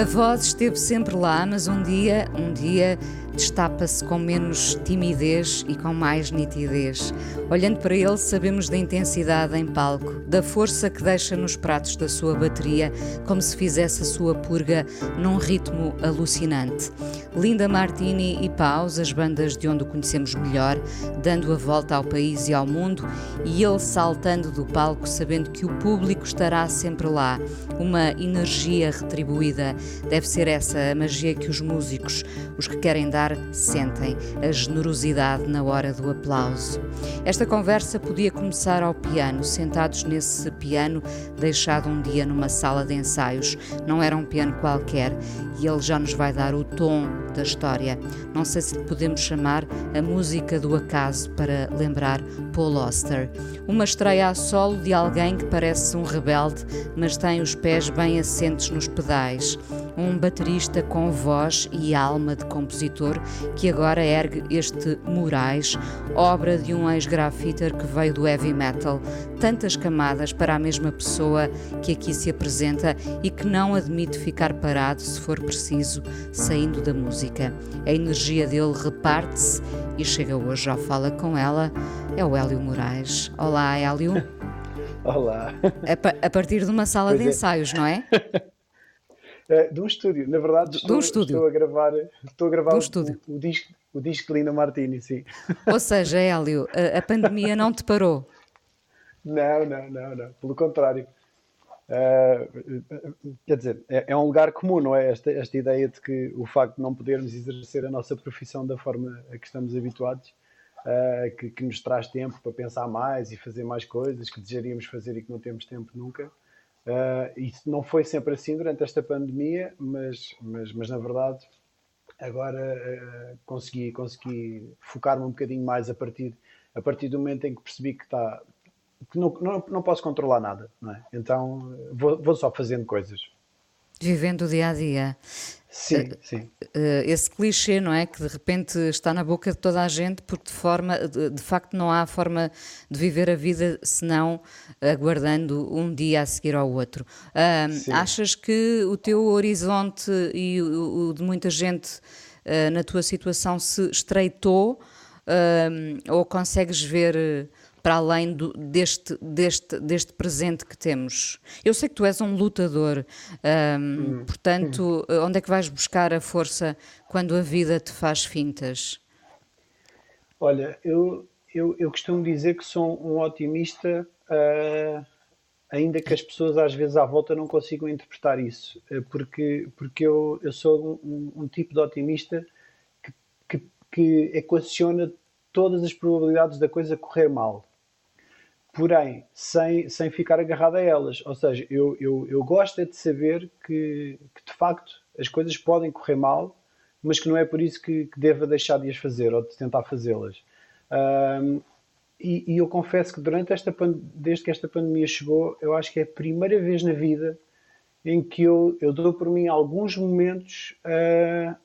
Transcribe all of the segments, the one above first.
A voz esteve sempre lá, mas um dia, um dia destapa-se com menos timidez e com mais nitidez. Olhando para ele, sabemos da intensidade em palco, da força que deixa nos pratos da sua bateria, como se fizesse a sua purga num ritmo alucinante. Linda Martini e Paus, as bandas de onde o conhecemos melhor, dando a volta ao país e ao mundo, e ele saltando do palco, sabendo que o público estará sempre lá. Uma energia retribuída. Deve ser essa a magia que os músicos, os que querem dar, sentem, a generosidade na hora do aplauso. Esta conversa podia começar ao piano, sentados nesse piano deixado um dia numa sala de ensaios. Não era um piano qualquer e ele já nos vai dar o tom da história. Não sei se podemos chamar a música do acaso para lembrar Paul Auster. Uma estreia a solo de alguém que parece um rebelde, mas tem os pés bem assentes nos pedais. Um baterista com voz e alma de compositor que agora ergue este Moraes, obra de um ex-grafiter que veio do heavy metal. Tantas camadas para a mesma pessoa que aqui se apresenta e que não admite ficar parado se for preciso, saindo da música. A energia dele reparte-se e chega hoje ao Fala com ela. É o Hélio Moraes. Olá, Hélio. Olá. A, a, partir de uma sala pois de é. ensaios, não é? é? De um estúdio, na verdade, estou, um estúdio. estou a gravar, estou a gravar o, o, o, disco, o disco de Lina Martini, sim. Ou seja, Hélio, a, a pandemia não te parou? Não, não, não, não. Pelo contrário. Uh, quer dizer, é, é, um lugar comum, não é? Esta, esta ideia de que o facto de não podermos exercer a nossa profissão da forma a que estamos habituados, uh, que, que, nos traz tempo para pensar mais e fazer mais coisas que desejaríamos fazer e que não temos tempo nunca. Uh, isso não foi sempre assim durante esta pandemia, mas, mas, mas na verdade agora consegui, consegui focar-me um bocadinho mais a partir, a partir do momento em que percebi que está que não, não, não posso controlar nada, não é? Então vou, vou só fazendo coisas. Vivendo o dia a dia. Sim, uh, sim. Uh, esse clichê, não é? Que de repente está na boca de toda a gente, porque de forma, de, de, facto, não há forma de viver a vida senão aguardando um dia a seguir ao outro. Uh, achas que o teu horizonte e o, o de muita gente na tua situação se estreitou ou consegues ver para além do, deste, deste, deste presente que temos. Eu sei que tu és um lutador, hum, portanto, onde é que vais buscar a força quando a vida te faz fintas? Olha, eu, eu, eu costumo dizer que sou um otimista, uh, ainda que as pessoas às vezes à volta não consigam interpretar isso, uh, porque, porque eu, eu sou um, um tipo de otimista que, que, que equaciona todas as probabilidades da coisa correr mal porém sem, sem ficar agarrado a elas. Ou seja, eu, eu, eu gosto é de saber que, que, de facto as coisas podem correr mal, mas que não é por isso que, que deva deixar de as fazer ou de tentar fazê-las. Um, e, e, eu confesso que durante esta desde que esta pandemia chegou, eu acho que é a primeira vez na vida em que eu, eu dou por mim alguns momentos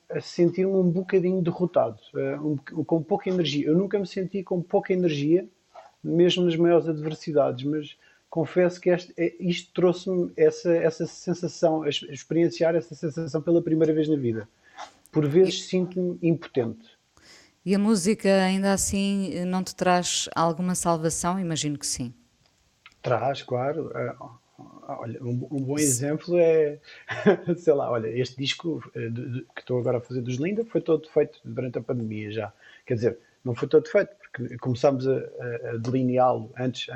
a sentir-me um bocadinho derrotado, um, com pouca energia. Eu nunca me senti com pouca energia mesmo nas maiores adversidades, mas confesso que este, é, isto trouxe-me essa, essa sensação, experienciar essa sensação pela primeira vez na vida. Por vezes sinto-me impotente. E a música ainda assim não te traz alguma salvação? Imagino que sim. Traz, claro. Ah, olha, um, bom exemplo é, sei lá, olha, este disco eh, que estou agora a fazer dos Linda foi todo feito durante a pandemia já. Quer dizer, não foi todo feito, porque começámos a, a delineá-lo antes,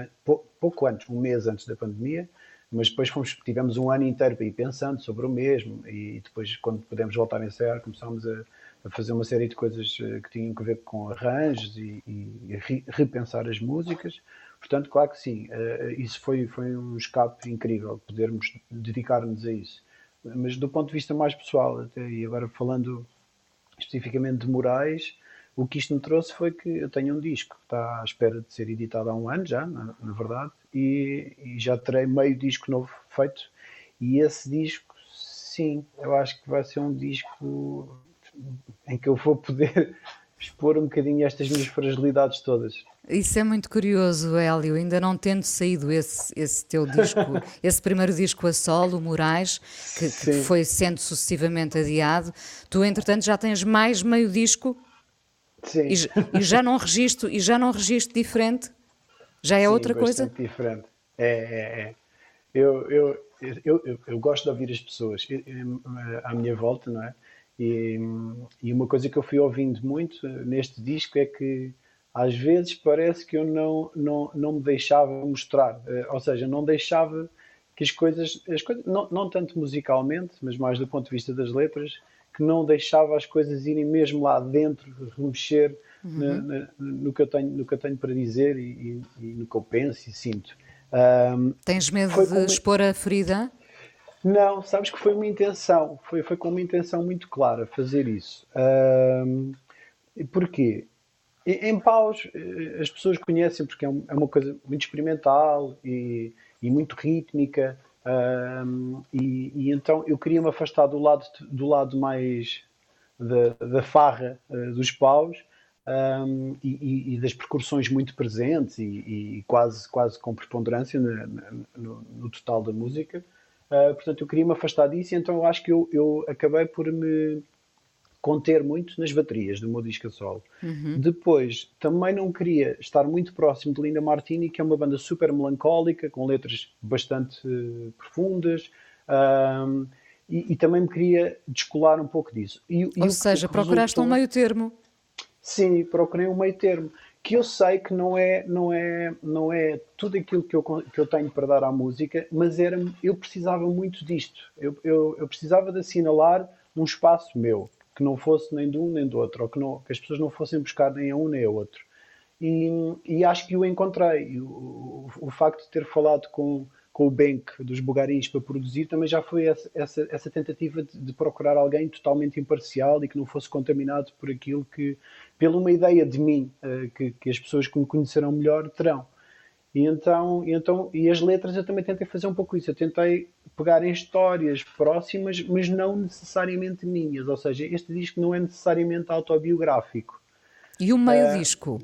pouco antes, um mês antes da pandemia, mas depois fomos, tivemos um ano inteiro para ir pensando sobre o mesmo e depois, quando pudemos voltar a ensaiar, começámos a, a fazer uma série de coisas eh, que tinham a ver com arranjos e, e repensar as músicas. Portanto, claro que sim, uh, isso foi, foi um escape incrível, podermos dedicar-nos a isso. mas do ponto de vista mais pessoal, até, e agora falando especificamente de Moraes, o que isto me trouxe foi que eu tenho um disco que está à espera de ser editado há um ano já, na, na verdade, e, e, já terei meio disco novo feito. E esse disco, sim, eu acho que vai ser um disco em que eu vou poder expor um bocadinho estas minhas fragilidades todas. Isso é muito curioso, Hélio, ainda não tendo saído esse, esse teu disco, esse primeiro disco a solo, Moraes, que, que, foi sendo sucessivamente adiado, tu entretanto já tens mais meio disco Sim. E, e já não registro e já não registro diferente? Já é Sim, outra coisa? diferente. É, é, é. Eu, eu, eu, eu, eu gosto de ouvir as pessoas à minha volta, não é? E, e uma coisa que eu fui ouvindo muito neste disco é que às vezes parece que eu não, não, não me deixava mostrar, eh, ou seja, não deixava que as coisas, as coisas não, não tanto musicalmente, mas mais do ponto de vista das letras, que não deixava as coisas irem mesmo lá dentro, remexer uhum. na, na, no, que eu tenho, no que eu tenho para dizer e, e, e no que eu penso e sinto. Um, Tens medo de como... expor a ferida? Não, sabes que foi uma intenção, foi, foi com uma intenção muito clara fazer isso. Um, porquê? Em, em paus, eh, as pessoas conhecem porque é, é uma coisa muito experimental e, e muito rítmica. Um, e, e, então eu queria me afastar do lado, do lado mais da, da farra uh, dos paus um, e, e, das percussões muito presentes e, quase, quase com preponderância na, no, no, total da música. Uh, portanto, eu queria me afastar disso, e então eu acho que eu, eu acabei por me conter muito nas baterias do meu disco a solo. Uhum. Depois, também não queria estar muito próximo de Linda Martini, que é uma banda super melancólica, com letras bastante uh, profundas, um, e, e, também me queria descolar um pouco disso. E, Ou e seja, procuraste resultou... um meio termo. Sim, procurei um meio termo. Que eu sei que não é, não é, não é tudo aquilo que eu, que eu tenho para dar à música, mas era, eu precisava muito disto. Eu, eu, eu precisava de assinalar um espaço meu que não fosse nem de um nem do outro, ou que, não, que as pessoas não fossem buscar nem a um nem a outro. E, e acho que o encontrei. O, o, o, facto de ter falado com, com o Bank dos Bugaris para produzir também já foi essa, essa, essa tentativa de, de, procurar alguém totalmente imparcial e que não fosse contaminado por aquilo que, pela uma ideia de mim, uh, que, que as pessoas que me conhecerão melhor terão. E então, e então, e as letras eu também tentei fazer um pouco isso. Eu tentei pegar em histórias próximas, mas não necessariamente minhas. Ou seja, este disco não é necessariamente autobiográfico. E o meio uh, disco?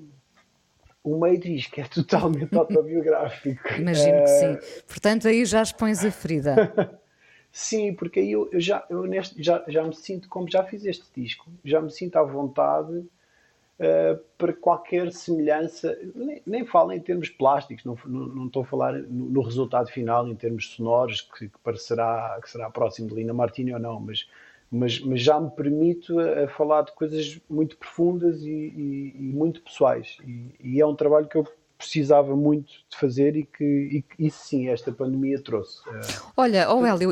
O meio disco é totalmente autobiográfico. Imagino uh, que sim. Portanto, aí já expões a ferida. sim, porque aí eu, eu já, eu neste, já, já me sinto, como já fiz este disco, já me sinto à vontade uh, para qualquer semelhança, nem, nem falo em termos plásticos, não, não, não estou a falar no, no, resultado final, em termos sonoros, que, que, parecerá que será próximo de Lina Martini ou não, mas, mas, mas já me permito a, a falar de coisas muito profundas e, e, e muito pessoais. E, e, é um trabalho que eu precisava muito de fazer e que isso sim, esta pandemia trouxe. Olha, oh Hélio,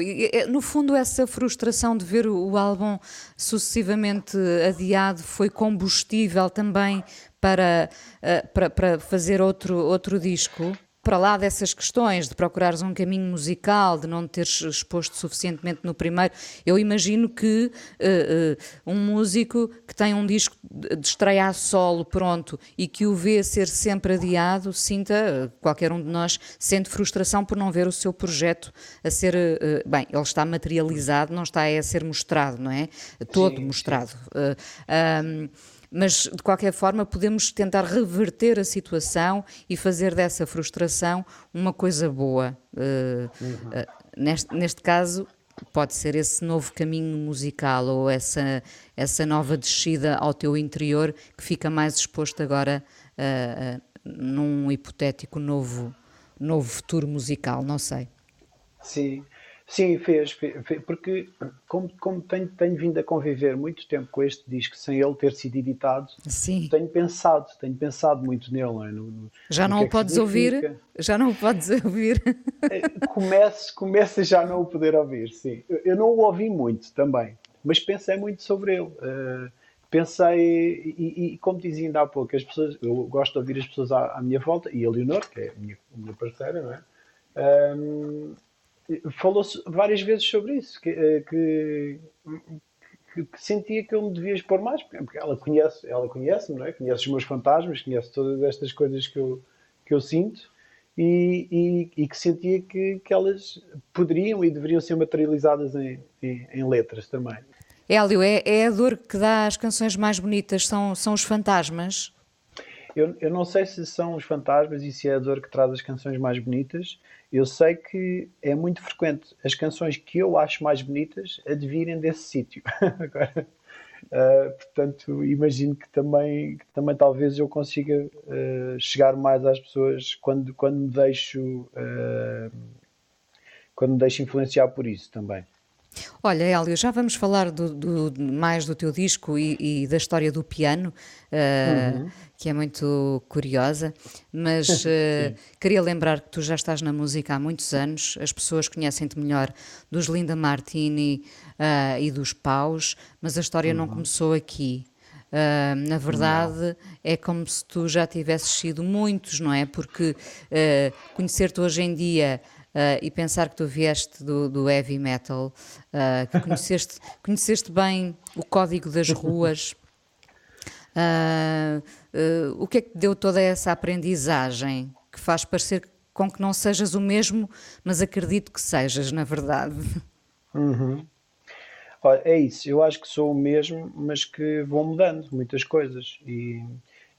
no fundo essa frustração de ver o álbum sucessivamente adiado foi combustível também para, eh, para, para fazer outro, outro disco? Para lá dessas questões de procurares um caminho musical, de não teres exposto suficientemente no primeiro, eu imagino que uh, uh, um músico que tem um disco de estreia a solo pronto e que o vê ser sempre adiado, sinta, qualquer um de nós, sente frustração por não ver o seu projeto a ser, uh, bem, ele está materializado, não está a ser mostrado, não é? Todo sim, mostrado. Sim mas de qualquer forma podemos tentar reverter a situação e fazer dessa frustração uma coisa boa. Uh, uh, neste, neste caso, pode ser esse novo caminho musical ou essa, essa nova descida ao teu interior que fica mais exposto agora uh, num hipotético novo, novo futuro musical, não sei. Sim, Sim, fez, fez, porque como, como tenho, tenho, vindo a conviver muito tempo com este disco sem ele ter sido editado, Sim. tenho pensado, tenho pensado muito nele. Não é? no, no, já não o é podes ouvir? Já não o podes ouvir? Começo, começo a já não o poder ouvir, sim. Eu, eu não o ouvi muito também, mas pensei muito sobre ele. Uh, pensei, e, e, como dizia ainda há pouco, as pessoas, eu gosto de ouvir as pessoas à, à minha volta, e a Leonor, que é a minha, a minha parceira, não é? Um, falou-se várias vezes sobre isso, que, eh, que, que, que, sentia que eu me devia expor mais, porque ela conhece, ela conhece-me, não é? conhece os meus fantasmas, conhece todas estas coisas que eu, que eu sinto e, e, e que sentia que, que elas poderiam e deveriam ser materializadas em, em, em letras também. Hélio, é, é, a dor que dá as canções mais bonitas, são, são os fantasmas? Eu, eu não sei se são os fantasmas e se é a dor que traz as canções mais bonitas. Eu sei que é muito frequente as canções que eu acho mais bonitas advirem desse sítio. Uh, portanto, imagino que também, que também talvez eu consiga uh, chegar mais às pessoas quando, quando me deixo uh, quando me deixo influenciar por isso também. Olha, Hélio, já vamos falar do, do, mais do teu disco e, e, da história do piano, uh, uhum. que é muito curiosa, mas uh, queria lembrar que tu já estás na música há muitos anos, as pessoas conhecem-te melhor dos Linda Martini uh, e dos Paus, mas a história uhum. não começou aqui. Uh, na verdade, não. é como se tu já tivesses sido muitos, não é? Porque uh, conhecer-te hoje em dia uh, e pensar que tu vieste do, do heavy metal, uh, que conheceste, conheceste bem o código das ruas. Uh, o que é que deu toda essa aprendizagem que faz parecer com que não sejas o mesmo, mas acredito que sejas, na verdade? Uhum. É isso, eu acho que sou o mesmo, mas que vou mudando muitas coisas. E,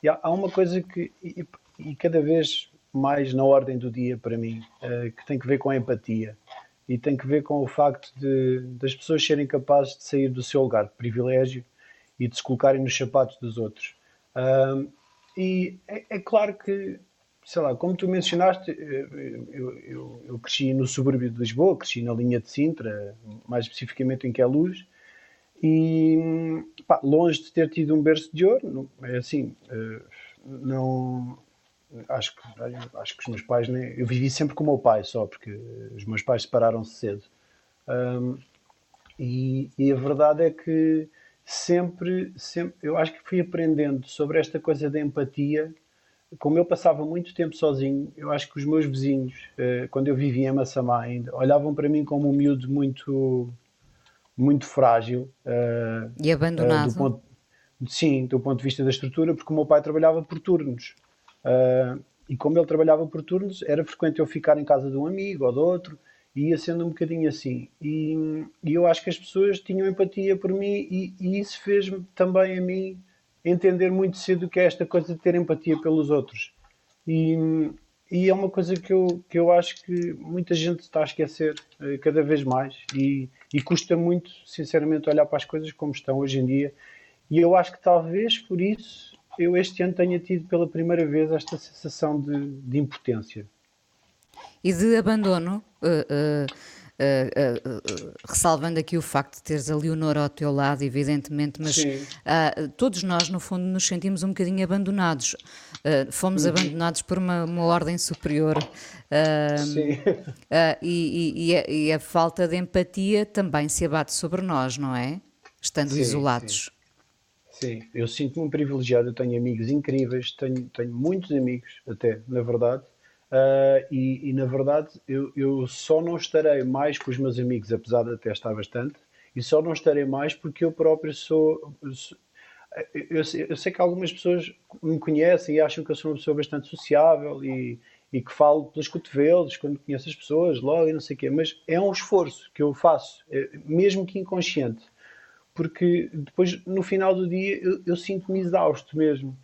e há, há, uma coisa que, e, e, cada vez mais na ordem do dia para mim, uh, que tem que ver com a empatia e tem que ver com o facto de das pessoas serem capazes de sair do seu lugar de privilégio e de se colocarem nos sapatos dos outros. E é, é, claro que, sei lá, como tu mencionaste, eu, eu, eu, cresci no subúrbio de Lisboa, cresci na linha de Sintra, mais especificamente em que é luz, e pá, longe de ter tido um berço de ouro, é assim, uh, não, acho que, acho que os meus pais nem. Eu vivi sempre com o meu pai só, porque os meus pais separaram-se cedo. Um, e, e, a verdade é que sempre, sempre, eu acho que fui aprendendo sobre esta coisa da empatia. Como eu passava muito tempo sozinho, eu acho que os meus vizinhos, eh, quando eu vivia em Massamá ainda, olhavam para mim como um miúdo muito, muito frágil. Uh, e abandonado. Uh, do ponto, sim, do ponto de vista da estrutura, porque o meu pai trabalhava por turnos. Uh, e como ele trabalhava por turnos, era frequente eu ficar em casa de um amigo ou de outro, e ia sendo um bocadinho assim. E, e eu acho que as pessoas tinham empatia por mim, e, e isso fez-me também a mim entender muito cedo o que é esta coisa de ter empatia pelos outros. E, e é uma coisa que eu, que eu acho que muita gente está a esquecer uh, cada vez mais, e, e custa muito, sinceramente, olhar para as coisas como estão hoje em dia. E eu acho que talvez por isso eu este ano tenha tido pela primeira vez esta sensação de, de impotência. E de abandono, uh, uh, uh, ressalvando aqui o facto de teres a Leonor ao teu lado, evidentemente, mas todos nós, no fundo, nos sentimos um bocadinho abandonados. fomos uhum. abandonados por uma, uma ordem superior. Sim. E, e, a, e, a, falta de empatia também se abate sobre nós, não é? Estando sim, isolados. Sim. Sim, eu sinto-me privilegiado, eu tenho amigos incríveis, tenho, tenho muitos amigos até, na verdade, uh, e, e, na verdade eu, eu só não estarei mais com os meus amigos, apesar de até estar bastante, e só não estarei mais porque eu próprio sou... sou eu, eu, sei que algumas pessoas me conhecem e acham que eu sou uma pessoa bastante sociável e, e que falo pelos cotovelos quando conheço as pessoas, logo e não sei o quê, mas é um esforço que eu faço, é, mesmo que inconsciente porque depois no final do dia eu, eu sinto-me exausto mesmo.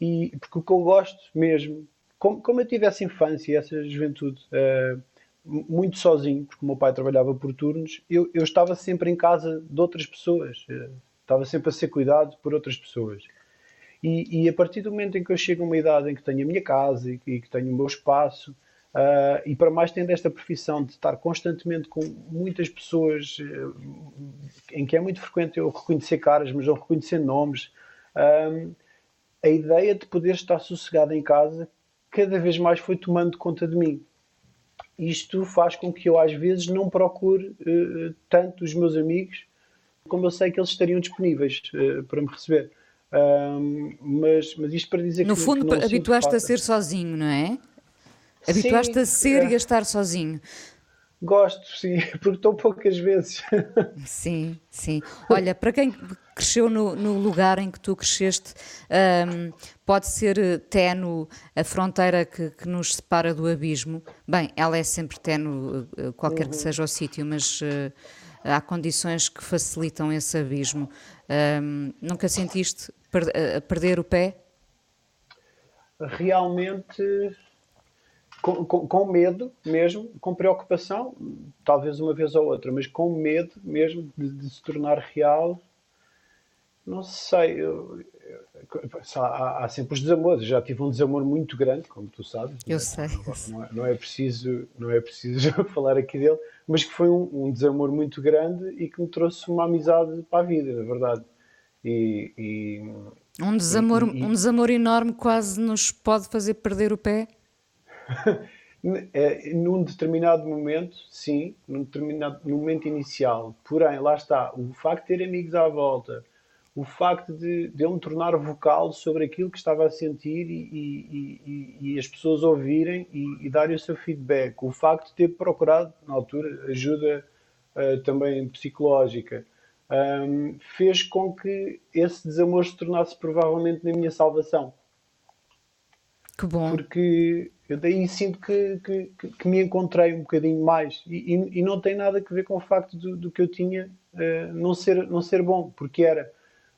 E, porque o que eu gosto mesmo, como, como eu tive essa infância, essa juventude, uh, muito sozinho, porque o meu pai trabalhava por turnos, eu, eu estava sempre em casa de outras pessoas, uh, estava sempre a ser cuidado por outras pessoas. E, e, a partir do momento em que eu chego a uma idade em que tenho a minha casa e, e que tenho o meu espaço, Uh, e para mais tendo esta profissão de estar constantemente com muitas pessoas uh, em que é muito frequente eu reconhecer caras, mas não reconhecer nomes, uh, a ideia de poder estar sossegado em casa cada vez mais foi tomando conta de mim. Isto faz com que eu às vezes não procure tanto os meus amigos como eu sei que eles estariam disponíveis para me receber. mas, mas isto para dizer no que. No fundo, habituaste a ser sozinho, não é? Habituaste a ser e a estar sozinho. Gosto, sim, porque estou poucas vezes. Sim, sim. Olha, para quem cresceu no, no lugar em que tu cresceste, um, pode ser eh, ténue a fronteira que, que, nos separa do abismo. Bem, ela é sempre ténue, eh, qualquer uhum. que seja o sítio, mas uh, há condições que facilitam esse abismo. Um, nunca sentiste per perder o pé? Realmente com, com, com, medo mesmo, com preocupação, talvez uma vez ou outra, mas com medo mesmo de, de se tornar real. Não sei, eu, eu, há, há, sempre os desamores. Já tive um desamor muito grande, como tu sabes. Eu não, sei. Não é, não é, preciso, não é preciso falar aqui dele, mas que foi um, um, desamor muito grande e que me trouxe uma amizade para a vida, na verdade. E, e um desamor, e, um desamor enorme quase nos pode fazer perder o pé? é, num determinado momento, sim, num determinado momento inicial. Porém, lá está, o facto de ter amigos à volta, o facto de, de eu me tornar vocal sobre aquilo que estava a sentir e, e, e, e as pessoas ouvirem e, darem o seu feedback, o facto de ter procurado, na altura, ajuda uh, também psicológica, um, fez com que esse desamor se tornasse provavelmente na minha salvação. Que bom. Porque eu daí sinto que, que, que, me encontrei um bocadinho mais. E, e, e, não tem nada a ver com o facto do, do que eu tinha uh, não, ser, não ser bom, porque era.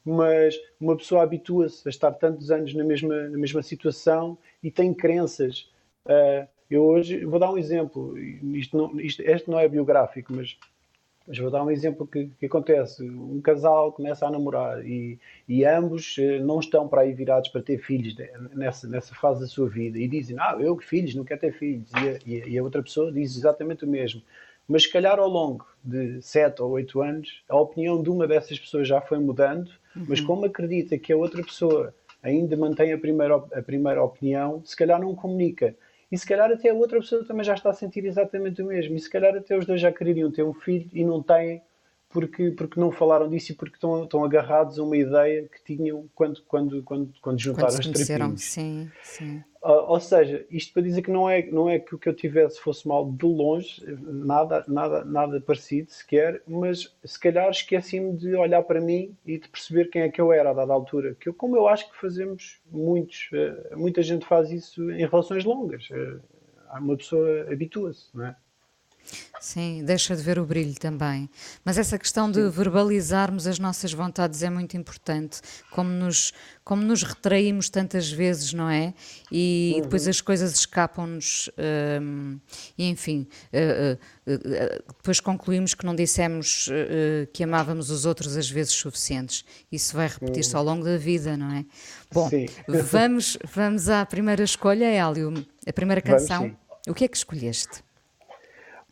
Mas uma pessoa habitua-se a estar tantos anos na mesma, na mesma situação e tem crenças. Uh, eu hoje vou dar um exemplo. Isto não, isto, este não é biográfico, mas mas vou dar um exemplo que, que, acontece. Um casal começa a namorar e, e, ambos eh, não estão para aí virados para ter filhos nessa, nessa fase da sua vida e dizem, ah, eu que filhos, não quero ter filhos. E a, e a, outra pessoa diz exatamente o mesmo. Mas se calhar ao longo de sete ou oito anos, a opinião de uma dessas pessoas já foi mudando, uhum. mas como acredita que a outra pessoa ainda mantém a primeira, a primeira opinião, se calhar não comunica. E se calhar até a outra pessoa também já está a sentir exatamente o mesmo. E se calhar até os dois já queriam ter um filho e não têm porque, porque não falaram disso e porque estão, estão agarrados a uma ideia que tinham quando, quando, quando, quando juntaram quando as trapinhas. Sim, sim. Ou seja, isto para dizer que não é, não é que o que eu tivesse fosse mal de longe, nada, nada, nada parecido sequer, mas se calhar esqueci-me de olhar para mim e de perceber quem é que eu era a dada altura. Que eu, como eu acho que fazemos muitos, uh, muita gente faz isso em relações longas. Uh, uma pessoa habitua-se, não é? Sim, deixa de ver o brilho também. Mas essa questão de verbalizarmos as nossas vontades é muito importante, como nos, como nos retraímos tantas vezes, não é? E uhum. depois as coisas escapam-nos, um, e enfim, uh, uh, uh, depois concluímos que não dissemos que amávamos os outros as vezes suficientes. Isso vai repetir-se uhum. ao longo da vida, não é? Bom, vamos, vamos à primeira escolha, Hélio, a primeira canção. Vamos, o que é que escolheste?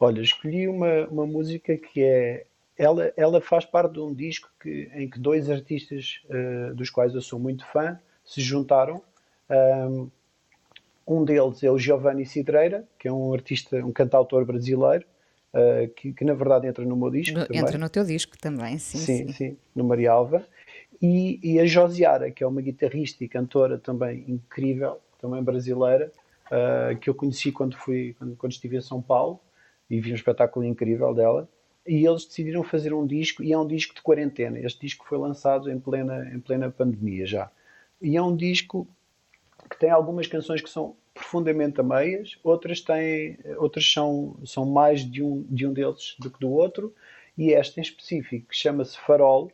Olha, escolhi uma, uma música que é. Ela, ela faz parte de um disco que, em que dois artistas, uh, dos quais eu sou muito fã, se juntaram. Um, um deles é o Giovanni Cidreira, que é um artista, um cantautor brasileiro, uh, que, que, na verdade entra no meu disco. No, entra no teu disco também, sim. Sim, sim, sim no Marialva. E, e, a Josiara, que é uma guitarrista e cantora também incrível, também brasileira, uh, que eu conheci quando, fui, quando, quando estive em São Paulo e vi um espetáculo incrível dela. E eles decidiram fazer um disco, e é um disco de quarentena. Este disco foi lançado em plena, em plena pandemia já. E é um disco que tem algumas canções que são profundamente a meias, outras, têm, outras são, são mais de um, de um deles do que do outro, e esta em específico, que chama-se Farol,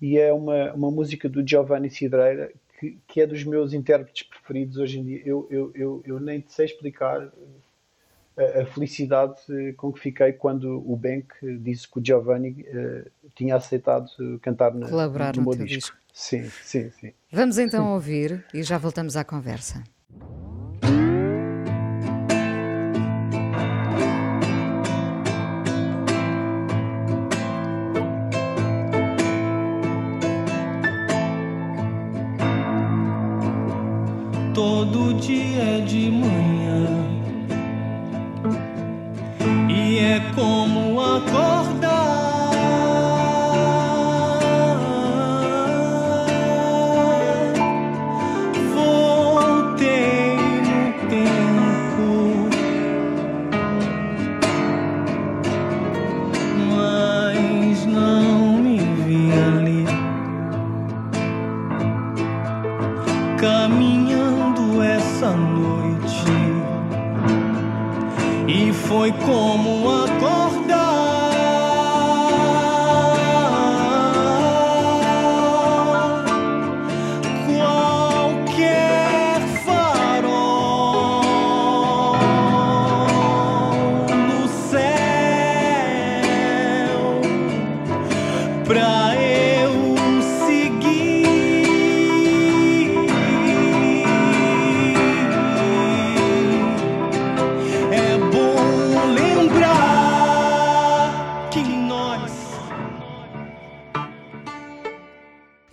e é uma, uma música do Giovanni Cidreira, que, que é dos meus intérpretes preferidos hoje em dia. Eu, eu, eu, eu nem sei explicar a, a, felicidade com que fiquei quando o Bank disse que o Giovanni uh, tinha aceitado cantar na, Colaborar no, no meu disco. disco. Sim, sim, sim. Vamos então ouvir e já voltamos à conversa. Todo dia de manhã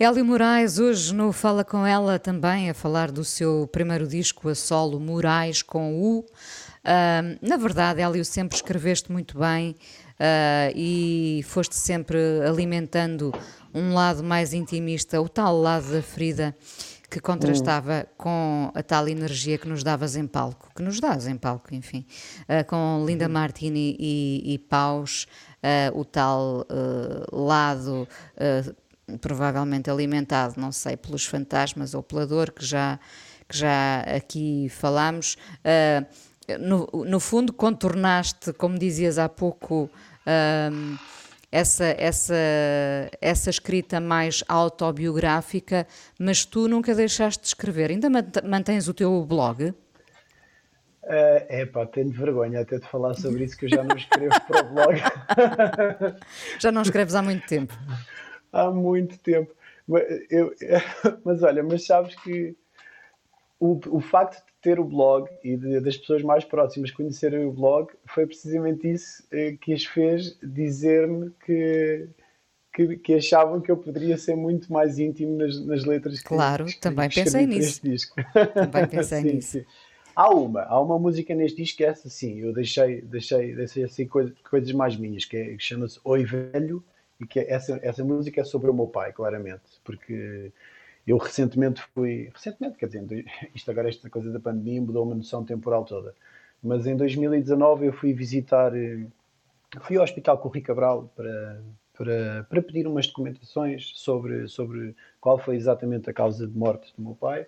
Hélio Moraes, hoje no Fala Com Ela também a falar do seu primeiro disco a solo, Moraes com U. Ahm, na verdade, Hélio, sempre escreveste muito bem ah, e foste sempre alimentando um lado mais intimista, o tal lado da ferida que contrastava com a tal energia que nos davas em palco, que nos dás em palco, enfim, ah, com Linda Martini e, e Paus, ah, o tal ah, lado provavelmente alimentado, não sei, pelos fantasmas ou pela dor que já, que já aqui falámos. Ah, no, no fundo, contornaste, como dizias há pouco, ahm, essa, essa, essa escrita mais autobiográfica, mas tu nunca deixaste de escrever. Ainda mant- mantens o teu blog? É uh, pá, tenho vergonha até de falar sobre isso, que eu já não escrevo para o blog Já não escreves há muito tempo. há muito tempo. Mas, eu, mas olha, mas sabes que o, o facto de ter o blog e de- das pessoas mais próximas conhecerem o blog foi precisamente isso eh, que as fez dizer-me que, que, que achavam que eu poderia ser muito mais íntimo nas, nas letras que Claro, que, também que pensei nisso. Também pensei Sim, nisso. sim. Há uma, há uma música neste disco que é essa sim, eu deixei, deixei, deixei assim coisa- coisas mais minhas, que, é, que chama-se Oi Velho, e que essa, essa música é sobre o meu pai, claramente, porque eu recentemente fui, recentemente, quer dizer, isto agora, esta coisa da pandemia mudou uma noção temporal toda, mas em 2019 eu fui visitar, eh, fui ao Hospital Corri Cabral para, para, para pedir umas documentações sobre, sobre qual foi exatamente a causa de morte do meu pai.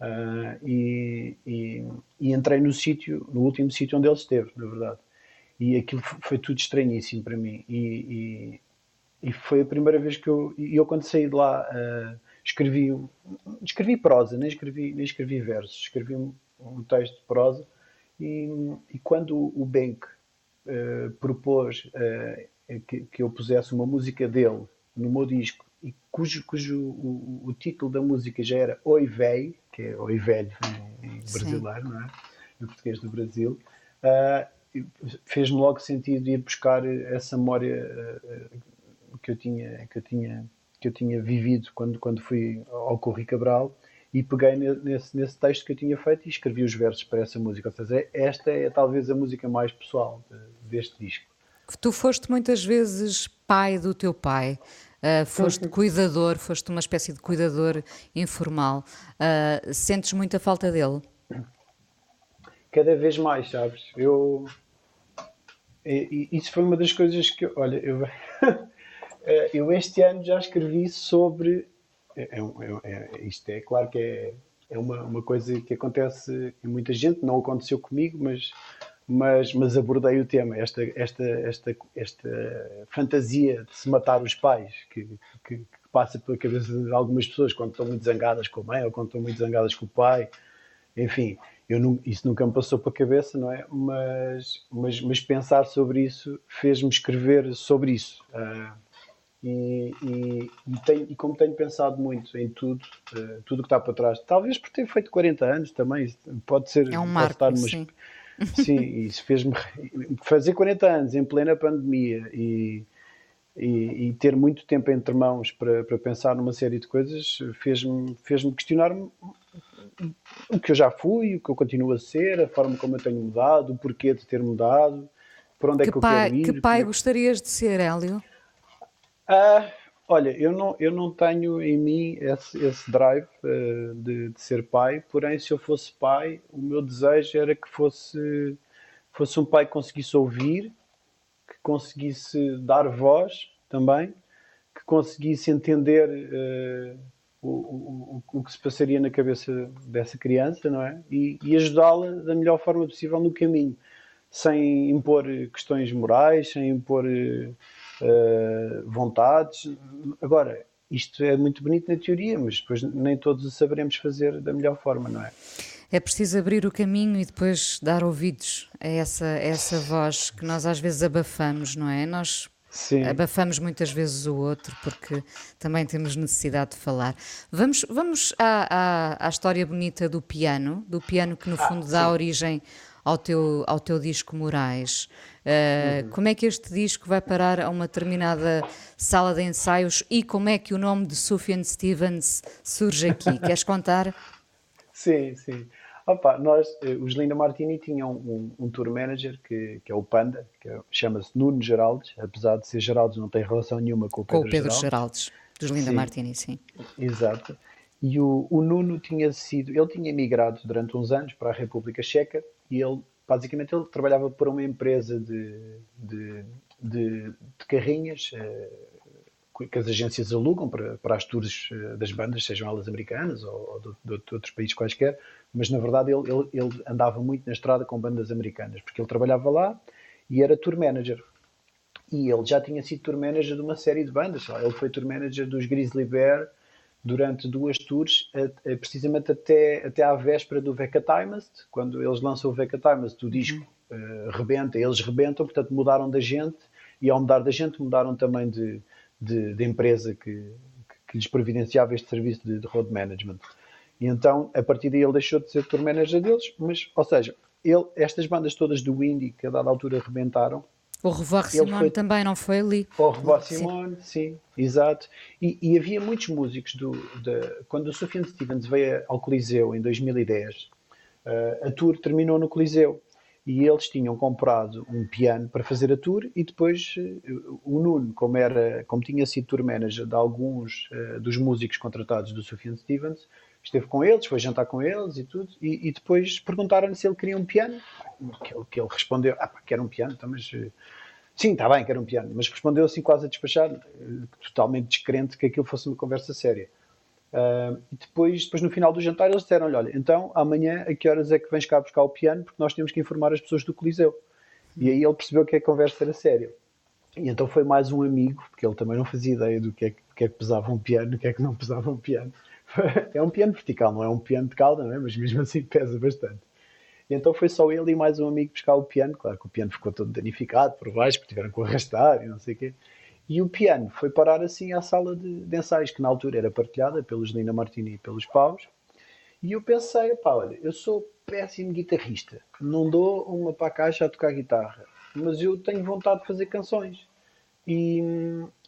Ah, e, e- e entrei no sítio, no último sítio onde ele esteve, na verdade. E aquilo foi tudo estranhíssimo para mim. E, e- foi a primeira vez que eu, e eu quando saí de lá, ah, escrevi, escrevi prosa, nem escrevi, nem escrevi versos, escrevi um, um texto de prosa. E, e quando o Benck eh, propôs eh, que, que eu pusesse uma música dele no meu disco e cujo, cujo o, o título da música já era Oi Véi, que é Oi Velho em, em brasileiro, não é? Em português do Brasil, fez-me logo sentido ir buscar essa memória que eu tinha que eu tinha que eu tinha vivido quando quando fui ao Corri Cabral e peguei ne- nesse, nesse texto que eu tinha feito e escrevi os versos para essa música. Ou seja, esta é talvez a música mais pessoal de- deste disco. Tu foste muitas vezes pai do teu pai, ah, foste cuidador, foste uma espécie de cuidador informal. Ah, sentes muita falta dele? Cada vez mais, sabes? Eu. isso foi uma das coisas que. Olha, eu, eu este ano já escrevi sobre. É, é é- é- isto é claro que é, é uma, uma coisa que acontece em muita gente, não aconteceu comigo, mas, mas, mas abordei o tema, esta, esta, esta, esta fantasia de se matar os pais, que, que, que passa pela cabeça de algumas pessoas quando estão muito zangadas com a mãe ou quando estão muito zangadas com o pai. Enfim, nu- isso nunca me passou para a cabeça, não é? Mas, mas, mas pensar sobre isso fez-me escrever sobre isso. Ah, e, e, e, tenho- e como tenho pensado muito em tudo, eh, tudo o que está para trás, talvez por ter feito 40 anos também, pode ser. É um marco, numas- sim. Sim, isso fez-me fazer 40 anos em plena pandemia e, e, ter muito tempo entre mãos para, para pensar numa série de coisas fez-me fez questionar o que eu já fui, o que eu continuo a ser, a forma como eu tenho mudado, o porquê de ter mudado, para onde é Que que eu pai, quero ir. que pai é- gostarias de ser, Hélio? Ah, olha, eu não, eu não tenho em mim esse, esse drive eh, de, de ser pai, porém, se eu fosse pai, o meu desejo era que fosse, fosse um pai que conseguisse ouvir, que conseguisse dar voz também, que conseguisse entender o, o, o, o que se passaria na cabeça dessa criança, não é? E, e ajudá-la da melhor forma possível no caminho. sem impor questões morais, sem impor uh, vontades. Agora, isto é muito bonito na teoria, mas depois nem todos o saberemos fazer da melhor forma, não é? É preciso abrir o caminho e depois dar ouvidos a essa, a essa voz que nós às vezes abafamos, não é? Nós Sim. abafamos muitas vezes o outro porque também temos necessidade de falar. Vamos, vamos à, à, à história bonita do piano, do piano que no ah, fundo ah, dá origem ao teu, ao teu disco Moraes. Uh, uhum. Como é que este disco vai parar a uma determinada sala de ensaios e como é que o nome de Sufjan Stevens surge aqui? Queres contar? Sim, sim. Opa, nós, eh, os Linda Martini tinham um, um, tour manager que, que é o Panda, que é, chama-se Nuno Geraldes, apesar de ser Geraldes, não tem relação nenhuma com o Pedro, com o Pedro Geraldes. Geraldes, dos Linda sim. Martini, sim. Exato. E o, o, Nuno tinha sido, ele tinha emigrado durante uns anos para a República Checa e ele, basicamente, ele trabalhava para uma empresa de, de, de, de carrinhas eh, que as agências alugam para, para as tours eh, das bandas, sejam elas americanas ou, ou de, de, outros países quaisquer, mas na verdade ele, ele, ele, andava muito na estrada com bandas americanas, porque ele trabalhava lá e era tour manager. E ele já tinha sido tour manager de uma série de bandas. Ele foi tour manager dos Grizzly Bear durante duas tours, precisamente até, até à véspera do Vecca Timest, quando eles lançam o Vecca Timest, o disco uhum. uh, rebenta, eles rebentam, portanto mudaram da gente, e ao mudar da gente mudaram também de, de, de empresa que, que, lhes providenciava este serviço de, de, road management. E então, a partir daí, ele deixou de ser tour manager deles, mas, ou seja, ele, estas bandas todas do indie que a dada altura rebentaram. O Revoir Simone foi... também não foi ali. O Revoir Simone, sim, exato. E, e, havia muitos músicos do. De, quando o Sufjan Stevens veio ao Coliseu em 2010, uh, eh, a tour terminou no Coliseu e eles tinham comprado um piano para fazer a tour e depois eh, o Nuno, como, era, como tinha sido tour manager de alguns uh, dos músicos contratados do Sufjan Stevens, esteve com eles, foi jantar com eles e tudo, e, e depois perguntaram-lhe se ele queria um piano, que ele, que ele respondeu, ah pá, quero um piano, então, mas... Uh, sim, está bem, quero um piano, mas respondeu assim quase a despachar, uh, totalmente descrente que aquilo fosse uma conversa séria. Uh, e depois, depois, no final do jantar, eles disseram-lhe: Olha, então amanhã a que horas é que vens cá buscar o piano? Porque nós temos que informar as pessoas do Coliseu. E aí ele percebeu que a conversa era séria. E então foi mais um amigo, porque ele também não fazia ideia do que é, que, é que pesava um piano, do que é que não pesava um piano. é um piano vertical, não é um piano de cauda, é? mas mesmo assim pesa bastante. E então foi só ele e mais um amigo buscar o piano. Claro que o piano ficou todo danificado por baixo, porque tiveram que arrastar e não sei o quê. E o piano foi parar assim à sala de, de ensaios, que na altura era partilhada pelos Lina Martini e pelos Paus. E eu pensei, pá, olha, eu sou péssimo guitarrista, não dou uma para a caixa a tocar guitarra, mas eu tenho vontade de fazer canções. E,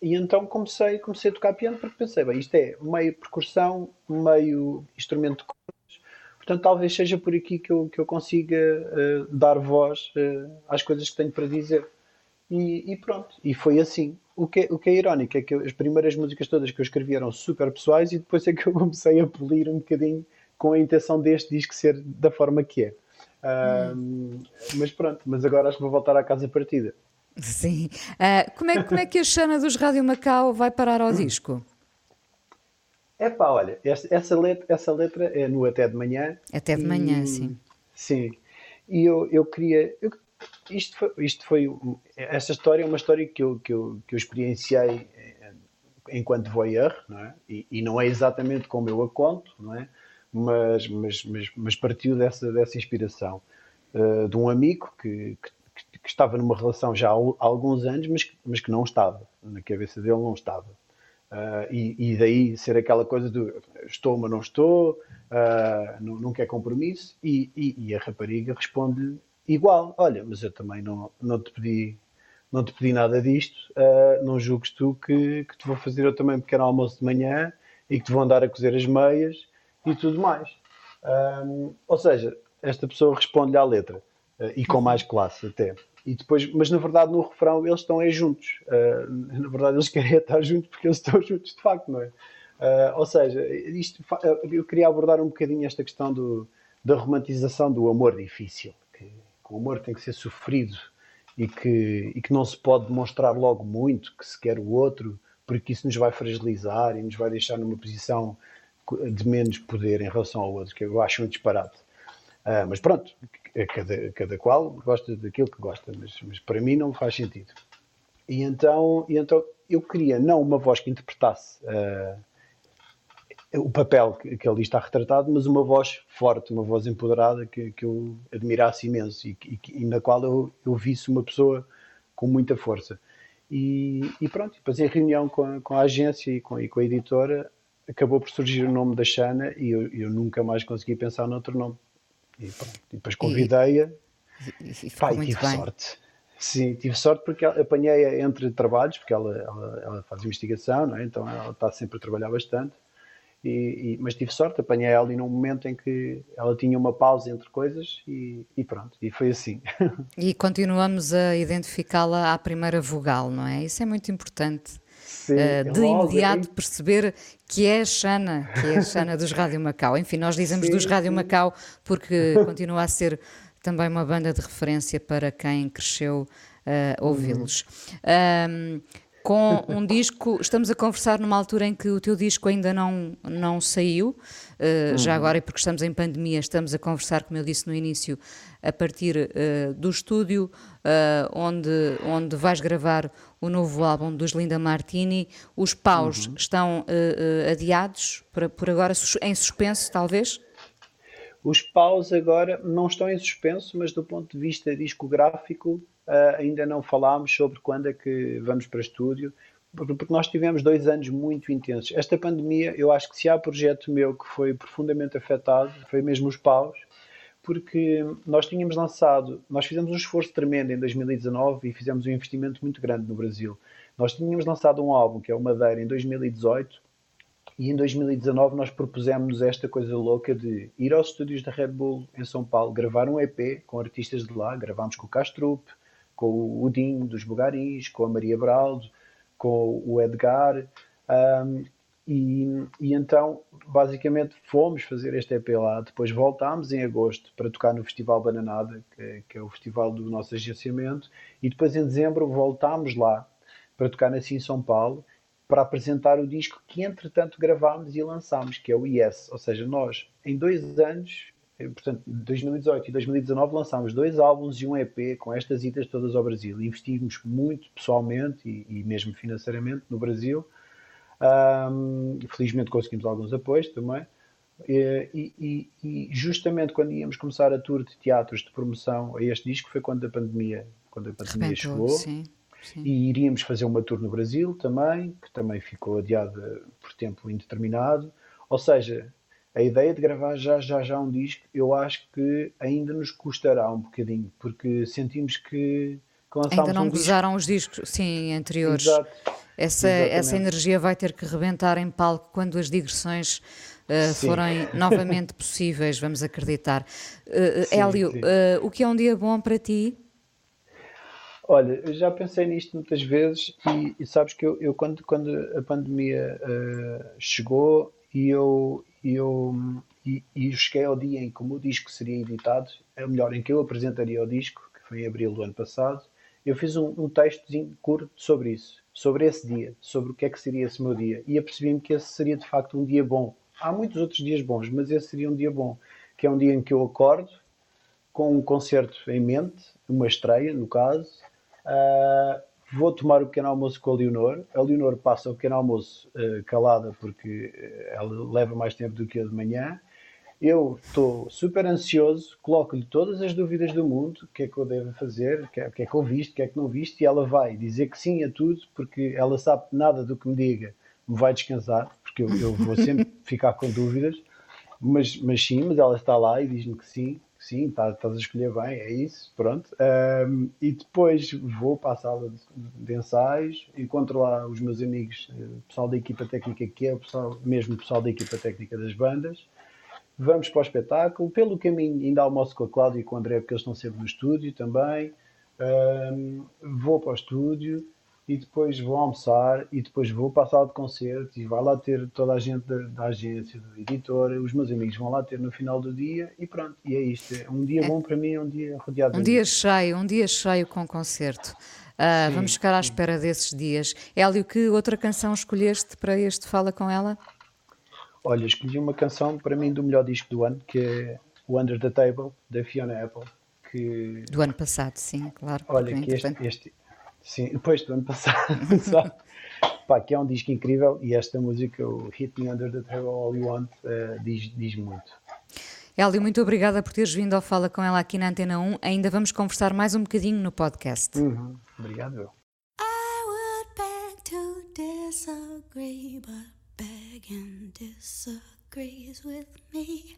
e então comecei, comecei a tocar piano porque pensei, bem, isto é meio percussão, meio instrumento de cordas, portanto talvez seja por aqui que eu, que eu consiga uh, dar voz uh, às coisas que tenho para dizer. E, e, pronto, e foi assim o que, é, o que é irónico é que as primeiras músicas todas que eu escrevi eram super pessoais e depois é que eu comecei a polir um bocadinho com a intenção deste disco ser da forma que é. Hum. mas pronto, mas agora acho que vou voltar à casa partida. Sim. Uh, como, é, como é que a Xana dos Rádio Macau vai parar ao disco? É pá, olha, essa, essa, letra, essa letra é no Até de Manhã. Até de Manhã, sim. Sim. E eu, eu queria. Eu isto foi, isto foi essa história é uma história que eu, que eu, que eu experienciei eh, enquanto voyeur, não é? E, e, não é exatamente como eu a conto, não é? Mas, mas, mas, mas partiu dessa, dessa inspiração uh, de um amigo que, que, que, estava numa relação já há alguns anos, mas, mas que não estava, na cabeça dele não estava. Uh, e, e, daí ser aquela coisa do estou, mas não estou, uh, não, não quer compromisso, e, e, e a rapariga responde igual, olha, mas eu também não, não te pedi não te pedi nada disto, uh, não julgues tu que, que te vou fazer eu também um pequeno almoço de manhã e que te vou andar a cozer as meias e tudo mais. Um, ou seja, esta pessoa responde-lhe à letra uh, e com mais classe até. E depois, mas na verdade no refrão eles estão aí juntos. Uh, na verdade eles querem estar juntos porque eles estão juntos de facto, não é? ou seja, isto, eu queria abordar um bocadinho esta questão do, da romantização do amor difícil o amor tem que ser sofrido e que, e que não se pode demonstrar logo muito que se quer o outro, porque isso nos vai fragilizar e nos vai deixar numa posição de menos poder em relação ao outro, que eu acho um disparate. Uh, mas pronto, cada, cada qual gosta daquilo que gosta, mas, mas para mim não faz sentido. E então, e então eu queria não uma voz que interpretasse uh, o papel que, que, ali está retratado, mas uma voz forte, uma voz empoderada que, que eu admirasse imenso e, e, e na qual eu, eu visse uma pessoa com muita força. E, e pronto, depois em reunião com a, com a agência e com, e com, a editora, acabou por surgir o nome da Xana e eu, eu nunca mais consegui pensar noutro nome. E, pronto, e depois convidei-a e, e, Pai, tive bem. sorte. Sim, tive sorte porque apanhei-a entre trabalhos, porque ela, ela, ela faz investigação, é? então ela está sempre a trabalhar bastante. E, e, mas tive sorte, apanhei ela ali num momento em que ela tinha uma pausa entre coisas e, e pronto, e foi assim. E continuamos a identificá-la à primeira vogal, não é? Isso é muito importante. Sim, uh, de logo, imediato perceber que é a Xana, que é a Xana dos Rádio Macau. Enfim, nós dizemos sim, dos Rádio sim. Macau porque continua a ser também uma banda de referência para quem cresceu uh, ouvi-los. Uhum. Um, com um disco. Estamos a conversar numa altura em que o teu disco ainda não, não saiu, uh, uhum. já agora, e porque estamos em pandemia, estamos a conversar, como eu disse no início, a partir uh, do estúdio, uh, onde, onde vais gravar o novo álbum dos Linda Martini. Os paus uhum. estão adiados, por, por agora em suspenso, talvez? Os paus agora não estão em suspenso, mas do ponto de vista discográfico uh, ainda não falámos sobre quando é que vamos para estúdio, porque nós tivemos dois anos muito intensos. Esta pandemia, eu acho que se há projeto meu que foi profundamente afetado, foi mesmo os paus, porque nós tínhamos lançado, nós fizemos um esforço tremendo em 2019 e fizemos um investimento muito grande no Brasil. Nós tínhamos lançado um álbum que é o Madeira em 2018 e em 2019 nós propusemos esta coisa louca de ir aos estúdios da Red Bull em São Paulo, gravar um EP com artistas de lá, gravámos com o Castrup, com o Dinho dos Bugaris, com a Maria Braldo, com o Edgar. Um, e, e, então, basicamente, fomos fazer este EP lá. Depois voltámos em agosto para tocar no Festival Bananada, que que é o festival do nosso agenciamento. E depois, em dezembro, voltámos lá para tocar na Sim São Paulo para apresentar o disco que, entretanto, gravámos e lançámos, que é o Yes. Ou seja, nós, em dois anos, portanto, 2018 e 2019 lançámos dois álbuns e um EP com estas idas todas ao Brasil. Investimos muito pessoalmente e, e mesmo financeiramente no Brasil. Um, felizmente conseguimos alguns apoios também. E, e, e, justamente quando íamos começar a tour de teatros de promoção a este disco foi quando a pandemia, quando a pandemia Rebentou, chegou. Sim, sim. E iríamos fazer uma tour no Brasil também, que também ficou adiada por tempo indeterminado. Ou seja, a ideia de gravar já, já, já um disco, eu acho que ainda nos custará um bocadinho, porque sentimos que, que lançámos Ainda não um gozaram os discos, sim, anteriores. Exato. Essa, essa energia vai ter que rebentar em palco quando as digressões uh, forem novamente possíveis, vamos acreditar. Uh, sim, Hélio, sim. Uh, o que é um dia bom para ti? Olha, eu já pensei nisto muitas vezes e, e sabes que eu, eu, quando, quando a pandemia chegou e eu, eu, e, e cheguei ao dia em que o meu disco seria editado, é melhor, em que eu apresentaria o disco, que foi em abril do ano passado, eu fiz um, um textozinho curto sobre isso, sobre esse dia, sobre o que é que seria esse meu dia, e apercebi-me que esse seria de facto um dia bom. Há muitos outros dias bons, mas esse seria um dia bom, que é um dia em que eu acordo com um concerto em mente, uma estreia, no caso, uh, vou tomar o pequeno almoço com a Leonor. A Leonor passa o pequeno almoço uh, calada porque eh, ela leva mais tempo do que eu de manhã. Eu estou super ansioso, coloco-lhe todas as dúvidas do mundo, o que é que eu devo fazer, o que, é, que é que eu viste, o que é que não viste, e ela vai dizer que sim a tudo, porque ela sabe nada do que me diga me vai descansar, porque eu, eu vou sempre ficar com dúvidas, mas, mas sim, mas ela está lá e diz-me que sim, sim, tá, estás a escolher bem, é isso, pronto. Um, e depois vou para a sala de, de, ensaios, encontro lá os meus amigos, o eh, pessoal da equipa técnica, que é o pessoal, mesmo o pessoal da equipa técnica das bandas. Vamos para o espetáculo. Pelo caminho, ainda almoço com a Cláudia e com o André, porque eles estão sempre no estúdio também. Um, vou para o estúdio e depois vou almoçar e depois vou para a sala de concertos e vai lá ter toda a gente da, da agência, do editor, os meus amigos vão lá ter no final do dia e pronto, e é isto. É um dia é. bom para mim, é um dia rodeado Um dia cheio, um dia cheio com concerto. Uh, sim, vamos ficar à espera desses dias. Hélio, que outra canção escolheste para este Fala Com Ela? Olha, escolhi uma canção para mim do melhor disco do ano, que é o Under the Table, da Fiona Apple, que Do ano passado, sim, claro. olha que este, este sim, depois do ano passado, só, pá, que é um disco incrível e esta música, o Hit Me Under the Table All You Want, eh, diz, diz muito. Hélio, muito obrigada por teres vindo ao Fala com ela aqui na Antena 1. Ainda vamos conversar mais um bocadinho no podcast. Uhum. Obrigado. eu. I would beg to disagree, but begging disagrees with me.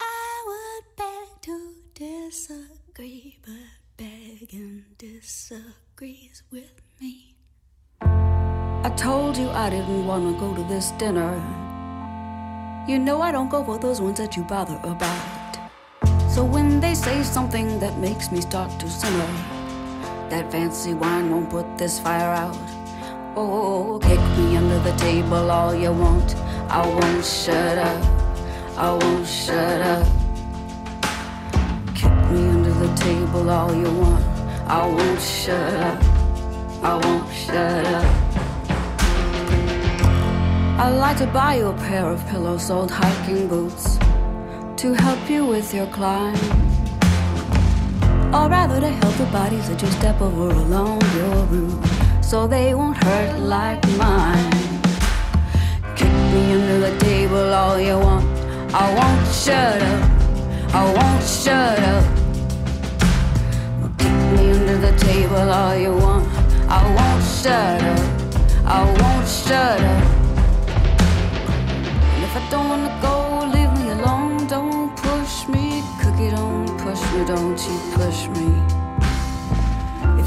I would beg to disagree, but begging disagrees with me. I told you I didn't want to go to this dinner. You know I don't go for those ones that you bother about. So when they say something that makes me start to simmer, that fancy wine won't put this fire out. Oh, kick me under the table all you want. I won't shut up. I won't shut up. Kick me under the table all you want. I won't shut up. I won't shut up. I'd like to buy you a pair of pillows, old hiking boots to help you with your climb. Or rather, to help the bodies that you step over along your route so they won't hurt like mine. Kick me under the table all you want. I won't shut up. I won't shut up. Kick me under the table all you want. I won't shut up. I won't shut up. And if I don't wanna go, leave me alone. Don't push me. Cookie, don't push me. Don't you push me.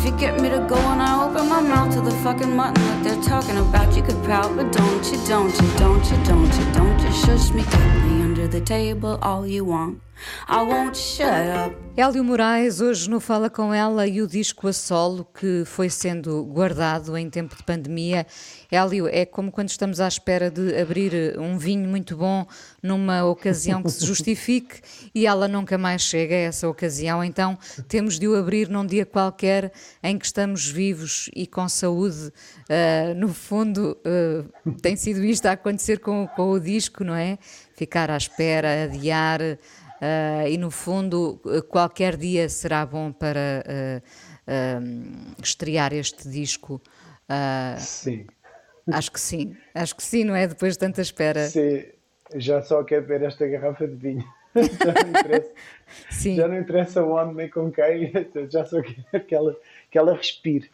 You get me to go and I open my mouth to the fucking mutton that they're talking about, you could pout, but don't you, don't you, don't you, don't you, don't you shush me. Kick me the table all you want. I won't shut up. Hélio Moraes, hoje no Fala Com Ela e o disco a solo que foi sendo guardado em tempo de pandemia. Hélio, é como quando estamos à espera de abrir um vinho muito bom numa ocasião que se justifique e ela nunca mais chega a essa ocasião, então temos de o abrir num dia qualquer em que estamos vivos e com saúde. Ah, no fundo, ah, tem sido isto a acontecer com, com o disco, não é? Ficar à espera, adiar. Uh, e no fundo, uh, qualquer dia será bom para uh, estrear este disco. Sim. Acho que sim, acho que sim, não é? Depois de tanta espera. Sim, já só quero ver esta garrafa de vinho. já, não já não interessa onde nem com quem, já só quero que ela, que ela respire.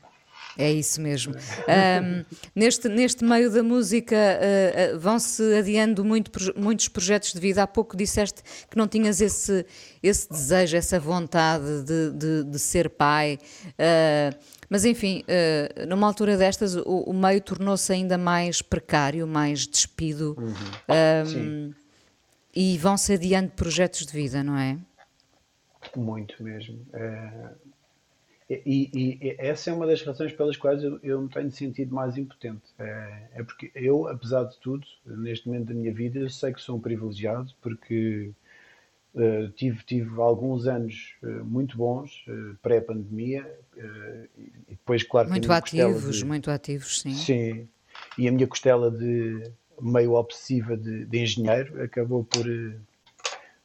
É isso mesmo. Um, neste, neste meio da música uh, uh, vão-se adiando muito, muitos projetos de vida. Há pouco disseste que não tinhas esse, esse desejo, essa vontade de, de, de ser pai. Uh, mas enfim, numa altura destas, o, o meio tornou-se ainda mais precário, mais despido. Uhum. Um, e vão-se adiando projetos de vida, não é? Muito mesmo. E, e, e, essa é uma das razões pelas quais eu, eu me tenho sentido mais impotente. É, é, porque eu, apesar de tudo, neste momento da minha vida, eu sei que sou um privilegiado porque uh, tive, tive alguns anos uh, muito bons, uh, pré-pandemia, e depois, claro, muito ativos, de, muito ativos, sim. Sim, e a minha costela de meio obsessiva de, de engenheiro acabou por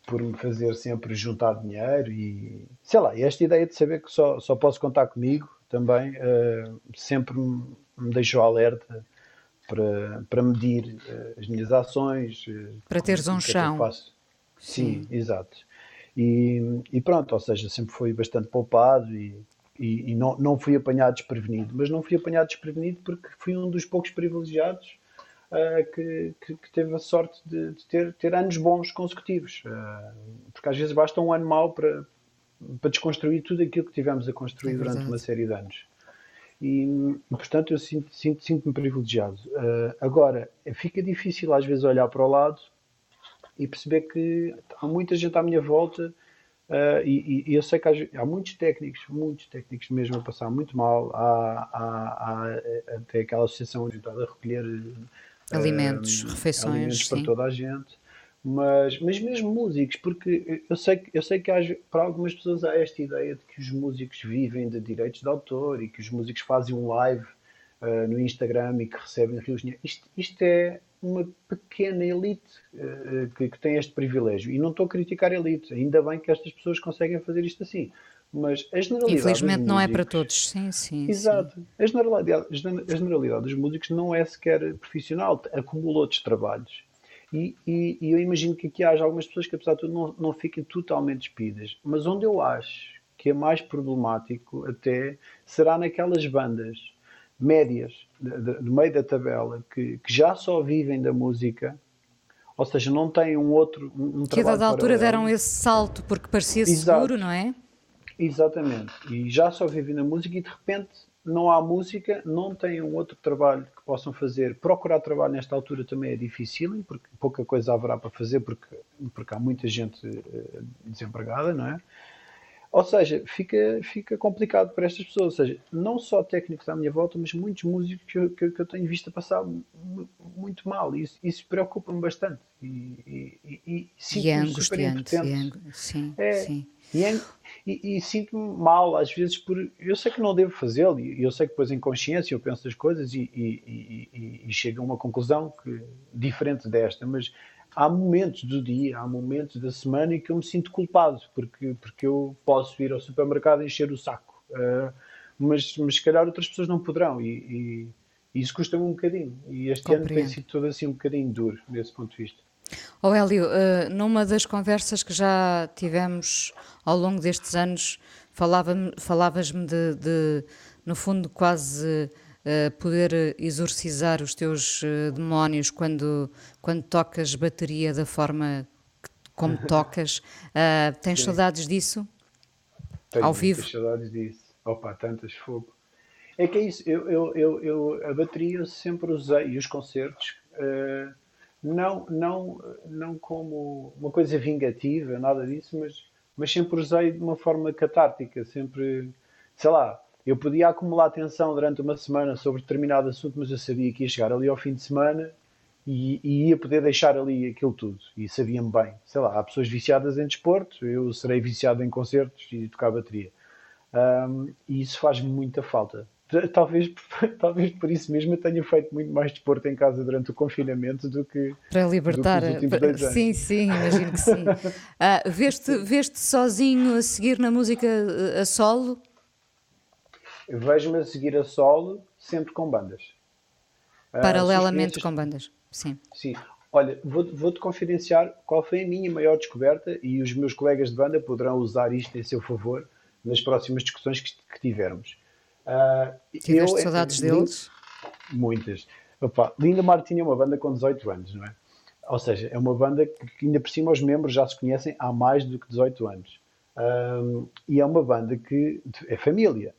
por me fazer sempre juntar dinheiro e sei lá, esta ideia de saber que só, só posso contar comigo também uh, sempre me, me deixou alerta para, para medir uh, as minhas ações. Uh, para teres um chão. Sim, Sim, exato. E, e, pronto, ou seja, sempre fui bastante poupado e, e, e, não, não fui apanhado desprevenido, mas não fui apanhado desprevenido porque fui um dos poucos privilegiados Uh, que, que, que, teve a sorte de, de ter, ter, anos bons consecutivos. Uh, porque às vezes basta um ano mau para, para desconstruir tudo aquilo que tivemos a construir é durante uma série de anos. E, portanto, eu sinto-me sinto, sinto privilegiado. Uh, agora, fica difícil às vezes olhar para o lado e perceber que há muita gente à minha volta. E, e, eu sei que há, há, muitos técnicos, muitos técnicos mesmo a passar muito mal. Há, há, há até aquela associação orientada a recolher Alimentos, um, refeições. Alimentos sim. para toda a gente. Mas, mas mesmo músicos, porque eu sei, eu sei que há, para algumas pessoas há esta ideia de que os músicos vivem de direitos de autor e que os músicos fazem um live uh, no Instagram e que recebem rios de. Isto, isto, é, uma pequena elite uh, que, que, tem este privilégio. E não estou a criticar a elite, ainda bem que estas pessoas conseguem fazer isto assim. Mas a generalidade. Infelizmente não é para todos, sim, sim. Exato. Sim. A, generalidade, a generalidade dos músicos não é sequer profissional, acumula outros trabalhos. E, e, e, eu imagino que aqui haja algumas pessoas que, apesar de tudo, não, não fiquem totalmente despidas. Mas onde eu acho que é mais problemático, até, será naquelas bandas médias, no meio da tabela, que, que, já só vivem da música, ou seja, não têm um outro um, um Que a dada altura deram esse salto porque parecia Exato. seguro, não é? Exatamente. E já só vivem na música e de repente não há música, não têm um outro trabalho que possam fazer. Procurar trabalho nesta altura também é difícil, porque pouca coisa haverá para fazer, porque, porque há muita gente uh, desempregada, não é? Ou seja, fica, fica complicado para estas pessoas. Ou seja, não só técnicos à minha volta, mas muitos músicos que eu, que, que eu tenho visto a passar muito mal. Isso, isso preocupa-me bastante. E, e, e, e, e é angustiante. É, sim, é, sim. E, é, e, e sinto-me mal, às vezes, por. Eu sei que não devo fazê-lo, e eu sei que depois, em consciência, eu penso das coisas e, e, e, e chego a uma conclusão que, diferente desta, mas há momentos do dia, há momentos da semana em que eu me sinto culpado, porque, porque eu posso ir ao supermercado e encher o saco. Uh, mas, mas se calhar outras pessoas não poderão, e, e isso custa-me um bocadinho. E este Compreendo. ano tem sido todo assim um bocadinho duro, desse ponto de vista. Oh Hélio, uh, numa das conversas que já tivemos ao longo destes anos, falavas-me de, de, no fundo, quase uh, poder exorcizar os teus uh, demónios quando, quando tocas bateria da forma que, como tocas. tens Sim. saudades disso? Tenho ao vivo? saudades disso. Opa, tantas fogo. É que é isso, eu, eu, eu, eu a bateria eu sempre usei, e os concertos, não, não, não como uma coisa vingativa, nada disso, mas, mas sempre usei de uma forma catártica, sempre, sei lá, eu podia acumular atenção durante uma semana sobre determinado assunto, mas eu sabia que ia chegar ali ao fim de semana e, e ia poder deixar ali aquilo tudo. E sabia-me bem. Sei lá, há pessoas viciadas em desporto, eu serei viciado em concertos e tocar bateria. Um, e isso faz muita falta. Talvez, talvez por isso mesmo eu tenha feito muito mais desporto em casa durante o confinamento do que para libertar. Que sim, sim, imagino que sim. Uh, veste, veste sozinho a seguir na música a solo? Vejo-me a seguir a solo sempre com bandas. Ah, Paralelamente com bandas, sim. Sim. Olha, vou-te vou confidenciar qual foi a minha maior descoberta e os meus colegas de banda poderão usar isto em seu favor nas próximas discussões que, que tivermos. Uh, Tiveste eu, saudades deles? Muitas. Opa, Linda Martini é uma banda com 18 anos, não é? Ou seja, é uma banda que ainda por cima os membros já se conhecem há mais do que 18 anos. Um, e é uma banda que é família.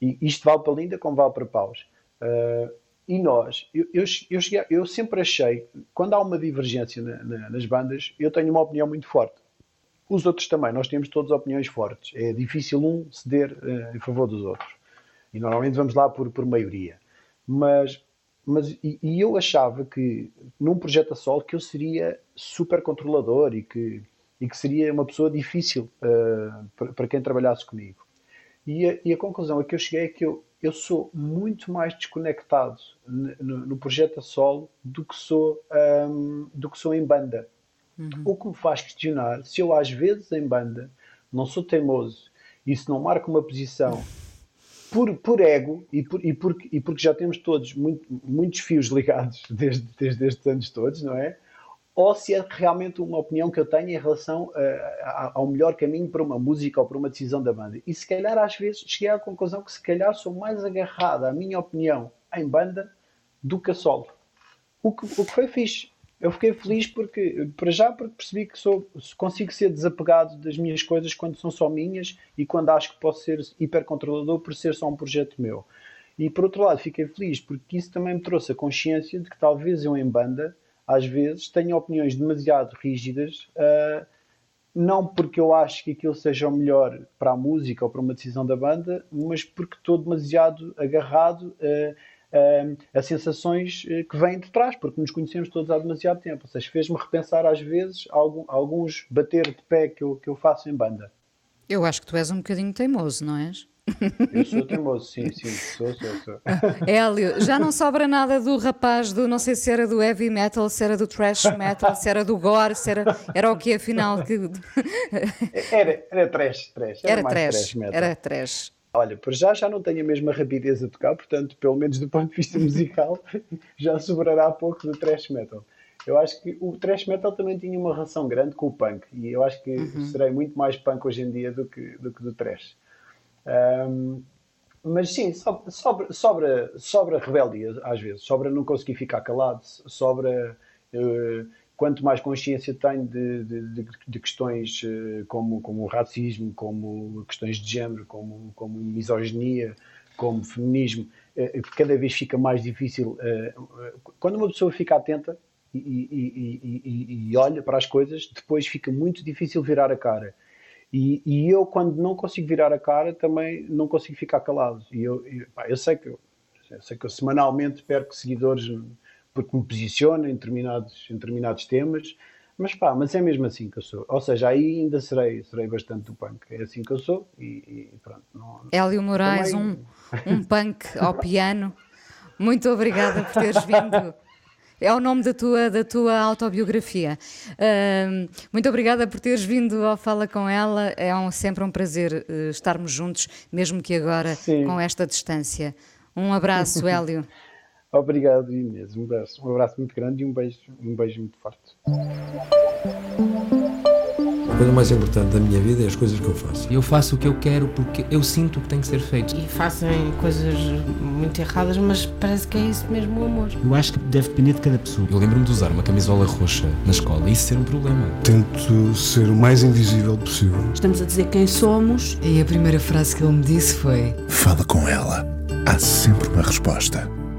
E isto vale para Linda como vale para Paus. Uh, e nós, eu, eu, eu, cheguei, eu, sempre achei, quando há uma divergência na, na, nas bandas, eu tenho uma opinião muito forte. Os outros também, nós temos todas opiniões fortes. É difícil um ceder uh, em favor dos outros. E normalmente vamos lá por, por maioria. Mas, mas e, e, eu achava que num projeto a solo que eu seria super controlador e que, e que seria uma pessoa difícil uh, para, para quem trabalhasse comigo. E a, e a, conclusão a que eu cheguei é que eu, eu sou muito mais desconectado no, no projeto a solo do que sou, um, do que sou em banda. Uhum. O que me faz questionar se eu, às vezes, em banda, não sou teimoso e se não marco uma posição por, por ego e, por, e, porque, e porque já temos todos muito, muitos fios ligados desde, desde estes anos todos, não é? Ou se é realmente uma opinião que eu tenho em relação uh, ao melhor caminho para uma música ou para uma decisão da banda. E se calhar, às vezes, cheguei à conclusão que se calhar sou mais agarrado à minha opinião em banda do que a solo. O que, o que foi fixe eu fiquei feliz porque, para já, porque percebi que sou, consigo ser desapegado das minhas coisas quando são só minhas e quando acho que posso ser hipercontrolador por ser só um projeto meu. E por outro lado, fiquei feliz porque isso também me trouxe a consciência de que talvez eu em banda, às vezes, tenha opiniões demasiado rígidas, uh, não porque eu acho que aquilo seja o melhor para a música ou para uma decisão da banda, mas porque estou demasiado agarrado. Uh, uh, a sensações eh, que vêm de trás, porque nos conhecemos todos há demasiado tempo. Ou seja, fez-me repensar às vezes algum, alguns bater de pé que eu, que eu faço em banda. Eu acho que tu és um bocadinho teimoso, não és? Eu sou teimoso, sim, sim, sou, sou, sou. Hélio, já não sobra nada do rapaz do, não sei se era do heavy metal, se era do thrash metal, se era do gore, se era, era o que afinal? Que... Era, era trash, trash. Era, mais trash, trash metal. era trash. Olha, por já já não tenho a mesma rapidez a tocar, portanto, pelo menos do ponto de vista musical, já sobrará pouco do thrash metal. Eu acho que o thrash metal também tinha uma relação grande com o punk, e eu acho que serei muito mais punk hoje em dia do que do, que do thrash. Ahm, mas sim, so- sobra, sobra, sobra rebeldia às vezes, sobra não conseguir ficar calado, sobra eh, quanto mais consciência tenho de, de- de- questões eh, como, como o racismo, como questões de género, como, como misoginia, como feminismo, eh, cada vez fica mais difícil. eh, eh, quando uma pessoa fica atenta e- e- e- e olha para as coisas, depois fica muito difícil virar a cara. E, e eu, quando não consigo virar a cara, também não consigo ficar calado. E eu, eu, pá, eu sei que eu, eu sei que eu semanalmente perco seguidores porque me posiciono em determinados, em determinados temas, mas pá, mas é mesmo assim que eu sou. Ou seja, aí ainda serei, serei bastante do punk. É assim que eu sou e, e pronto. Não, Hélio Moraes, Também- um, um punk ao piano. Muito obrigada por teres vindo. É o nome da tua, da tua autobiografia. Ahm, muito obrigada por teres vindo ao Fala com ela. É um- sempre um prazer eh, estarmos juntos, mesmo que agora Sim. com esta distância. Um abraço, Hélio. Obrigado, Inês. Um abraço, um abraço muito grande e um beijo, um beijo muito forte. A coisa mais importante da minha vida é as coisas que eu faço. Eu faço o que eu quero porque eu sinto que tem que ser feito. E fazem coisas muito erradas, mas parece que é isso mesmo o amor. Eu acho que deve depender de cada pessoa. Eu lembro-me de usar uma camisola roxa na escola e isso ser um problema. Tento ser o mais invisível possível. Estamos a dizer quem somos. E a primeira frase que ele me disse foi: Fala com ela. Há sempre uma resposta